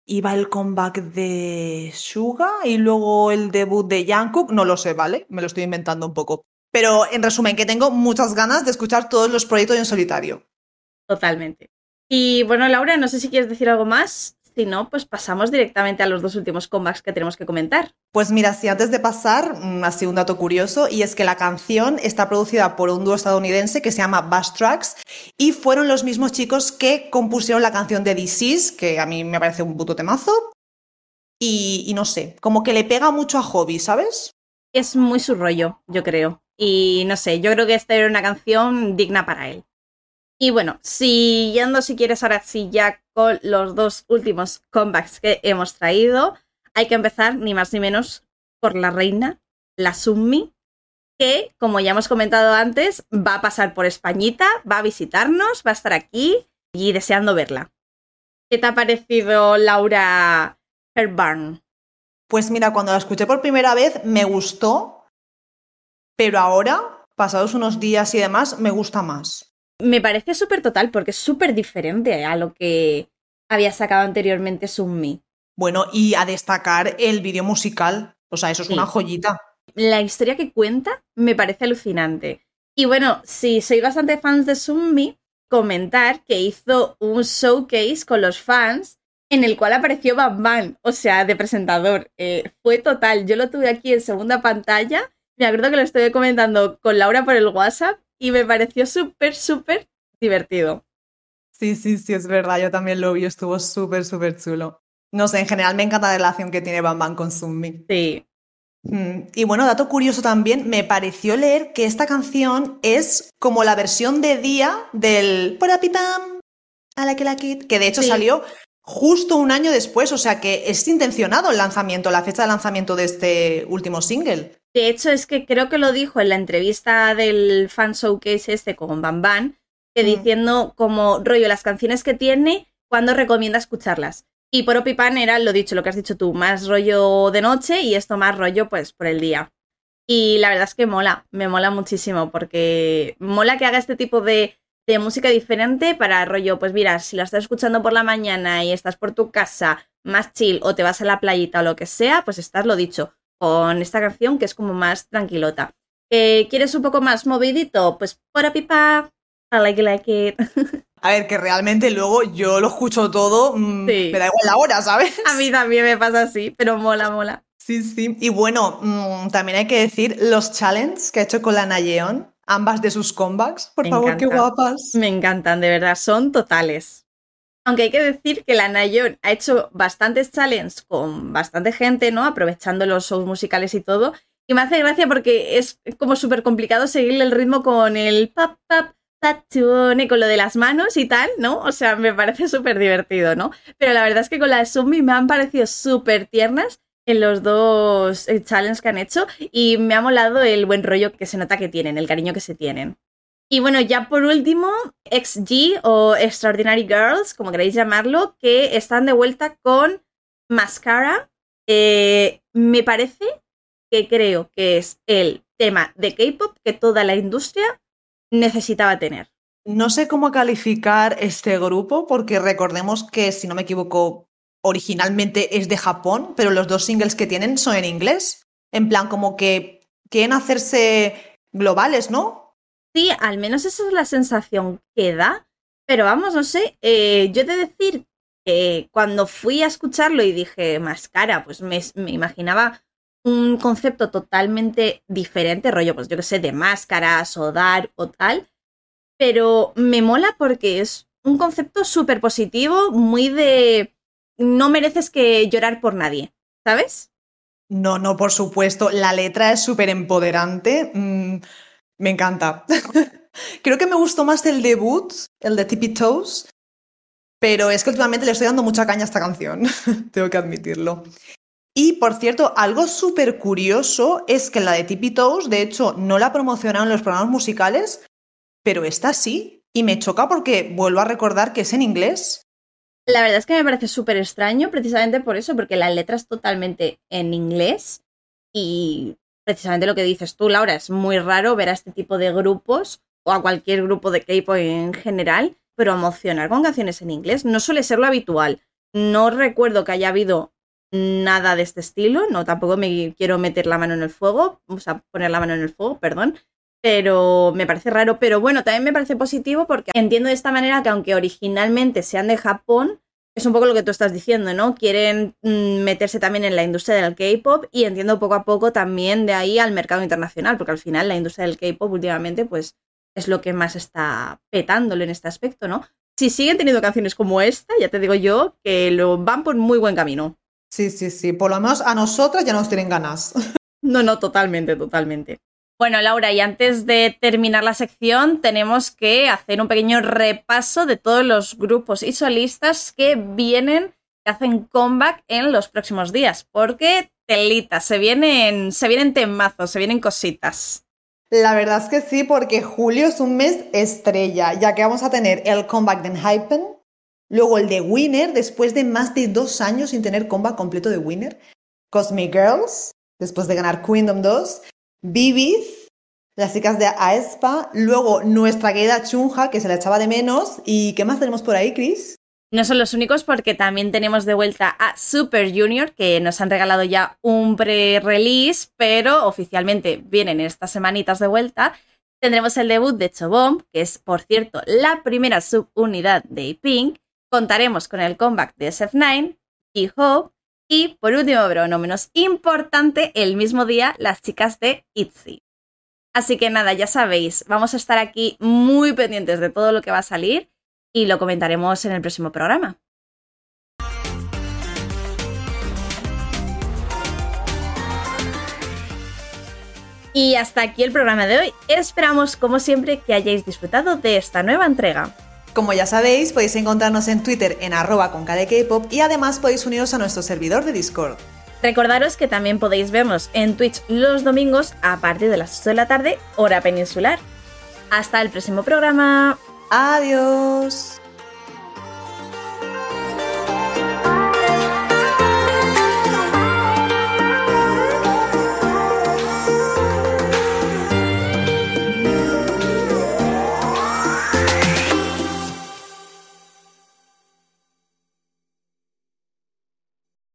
iba el comeback de Suga y luego el debut de Jungkook. No lo sé, ¿vale? Me lo estoy inventando un poco. Pero en resumen, que tengo muchas ganas de escuchar todos los proyectos en solitario. Totalmente. Y bueno, Laura, no sé si quieres decir algo más. Si no, pues pasamos directamente a los dos últimos comebacks que tenemos que comentar. Pues mira, si antes de pasar, mm, así un dato curioso, y es que la canción está producida por un dúo estadounidense que se llama Bass Tracks, y fueron los mismos chicos que compusieron la canción de Disease, que a mí me parece un puto temazo, y, y no sé, como que le pega mucho a Hobby, ¿sabes? Es muy su rollo, yo creo. Y no sé, yo creo que esta era una canción digna para él. Y bueno, siguiendo si quieres ahora sí ya con los dos últimos comebacks que hemos traído, hay que empezar ni más ni menos por la reina, la Summi, que como ya hemos comentado antes, va a pasar por Españita, va a visitarnos, va a estar aquí y deseando verla. ¿Qué te ha parecido Laura Herbarn? Pues mira, cuando la escuché por primera vez me gustó, pero ahora, pasados unos días y demás, me gusta más. Me parece súper total porque es súper diferente a lo que había sacado anteriormente Summi. Bueno, y a destacar el vídeo musical, o sea, eso es Sí. una joyita. La historia que cuenta me parece alucinante. Y bueno, si soy bastante fans de Summi, comentar que hizo un showcase con los fans en el cual apareció Bam Bam, o sea, de presentador. Eh, fue total. Yo lo tuve aquí en segunda pantalla. Me acuerdo que lo estuve comentando con Laura por el WhatsApp y me pareció súper, súper divertido. Sí, sí, sí, es verdad, yo también lo vi, estuvo súper, súper chulo. No sé, en general me encanta la relación que tiene Bam Bam con Sunmi. Sí, Mm, Y bueno, dato curioso también, me pareció leer que esta canción es como la versión de día del Porapipam, a la que la kid, que de hecho Sí. salió justo un año después, o sea que es intencionado el lanzamiento, la fecha de lanzamiento de este último single. De hecho, es que creo que lo dijo en la entrevista del fan showcase este con Bam Bam, que Mm. diciendo como rollo las canciones que tiene, cuando recomienda escucharlas. Y por Opipan era lo dicho, lo que has dicho tú, más rollo de noche y esto más rollo pues por el día. Y la verdad es que mola, me mola muchísimo porque mola que haga este tipo de, de música diferente para rollo, pues mira, si la estás escuchando por la mañana y estás por tu casa más chill o te vas a la playita o lo que sea, pues estás lo dicho con esta canción que es como más tranquilota. Eh, ¿Quieres un poco más movidito? Pues por a pipa, I like like it. (laughs) A ver, que realmente luego yo lo escucho todo, mm, Sí. me da igual la hora, ¿sabes? A mí también me pasa así, pero mola, mola. Sí, sí. Y bueno, mm, también hay que decir los challenges que ha hecho con la Nayeon, ambas de sus comebacks. Por Me favor, qué guapas. Me encantan, de verdad, son totales. Aunque hay que decir que la Nayeon ha hecho bastantes challenges con bastante gente, ¿no? Aprovechando los shows musicales y todo. Y me hace gracia porque es como súper complicado seguirle el ritmo con el pap, pap, patune, con lo de las manos y tal, ¿no? O sea, me parece súper divertido, ¿no? Pero la verdad es que con la de Sumi me han parecido súper tiernas en los dos eh, challenges que han hecho y me ha molado el buen rollo que se nota que tienen, el cariño que se tienen. Y bueno, ya por último, XG o Extraordinary Girls, como queréis llamarlo, que están de vuelta con Mascara. Eh, me parece que creo que es el tema de K-pop que toda la industria necesitaba tener. No sé cómo calificar este grupo, porque recordemos que, si no me equivoco, originalmente es de Japón, pero los dos singles que tienen son en inglés. En plan, como que quieren hacerse globales, ¿no? Sí, al menos esa es la sensación que da. Pero vamos, no sé, eh, yo he de decir que cuando fui a escucharlo y dije Mascara, pues me, imaginaba un concepto totalmente diferente, rollo, pues yo que sé, de máscaras o dar o tal. Pero me mola porque es un concepto súper positivo, muy de no mereces que llorar por nadie, ¿sabes? No, no, por supuesto. La letra es súper empoderante. Mm, me encanta. (laughs) Creo que me gustó más el debut, el de Tippy Toes, pero es que últimamente le estoy dando mucha caña a esta canción, (laughs) tengo que admitirlo. Y por cierto, algo súper curioso es que la de Tippy Toes, de hecho, no la promocionaron los programas musicales, pero esta sí. Y me choca porque vuelvo a recordar que es en inglés. La verdad es que me parece súper extraño precisamente por eso, porque la letra es totalmente en inglés y precisamente lo que dices tú, Laura, es muy raro ver a este tipo de grupos o a cualquier grupo de K-pop en general promocionar con canciones en inglés. No suele ser lo habitual. No recuerdo que haya habido nada de este estilo, no tampoco me quiero meter la mano en el fuego, o sea, poner la mano en el fuego, perdón, pero me parece raro, pero bueno, también me parece positivo porque entiendo de esta manera que aunque originalmente sean de Japón, es un poco lo que tú estás diciendo, ¿no? Quieren mm, meterse también en la industria del K-pop y entiendo poco a poco también de ahí al mercado internacional, porque al final la industria del K-pop últimamente, pues es lo que más está petándolo en este aspecto, ¿no? Si siguen teniendo canciones como esta, ya te digo yo que lo van por muy buen camino. Sí, sí, sí. Por lo menos a nosotras ya nos tienen ganas. No, no, totalmente, totalmente. Bueno, Laura, y antes de terminar la sección, tenemos que hacer un pequeño repaso de todos los grupos y solistas que vienen, que hacen comeback en los próximos días, porque telita, se vienen, se vienen temazos, se vienen cositas. La verdad es que sí, porque julio es un mes estrella, ya que vamos a tener el comeback de Hypen, luego el de Winner, después de más de dos años sin tener comeback completo de Winner, Cosmic Girls, después de ganar Queendom 2, Bibis, las chicas de Aespa, luego nuestra querida Chunja, que se la echaba de menos. ¿Y qué más tenemos por ahí, Chris? No son los únicos porque también tenemos de vuelta a Super Junior, que nos han regalado ya un pre-release, pero oficialmente vienen estas semanitas de vuelta. Tendremos el debut de Chobomb, que es, por cierto, la primera subunidad de Pink. Contaremos con el comeback de SF9 y Hope. Y por último, pero no menos importante, el mismo día, las chicas de ITZY. Así que nada, ya sabéis, vamos a estar aquí muy pendientes de todo lo que va a salir y lo comentaremos en el próximo programa. Y hasta aquí el programa de hoy. Esperamos, como siempre, que hayáis disfrutado de esta nueva entrega. Como ya sabéis, podéis encontrarnos en Twitter en arroba con KDKpop y además podéis uniros a nuestro servidor de Discord. Recordaros que también podéis vernos en Twitch los domingos a partir de las 8 de la tarde, hora peninsular. Hasta el próximo programa. Adiós.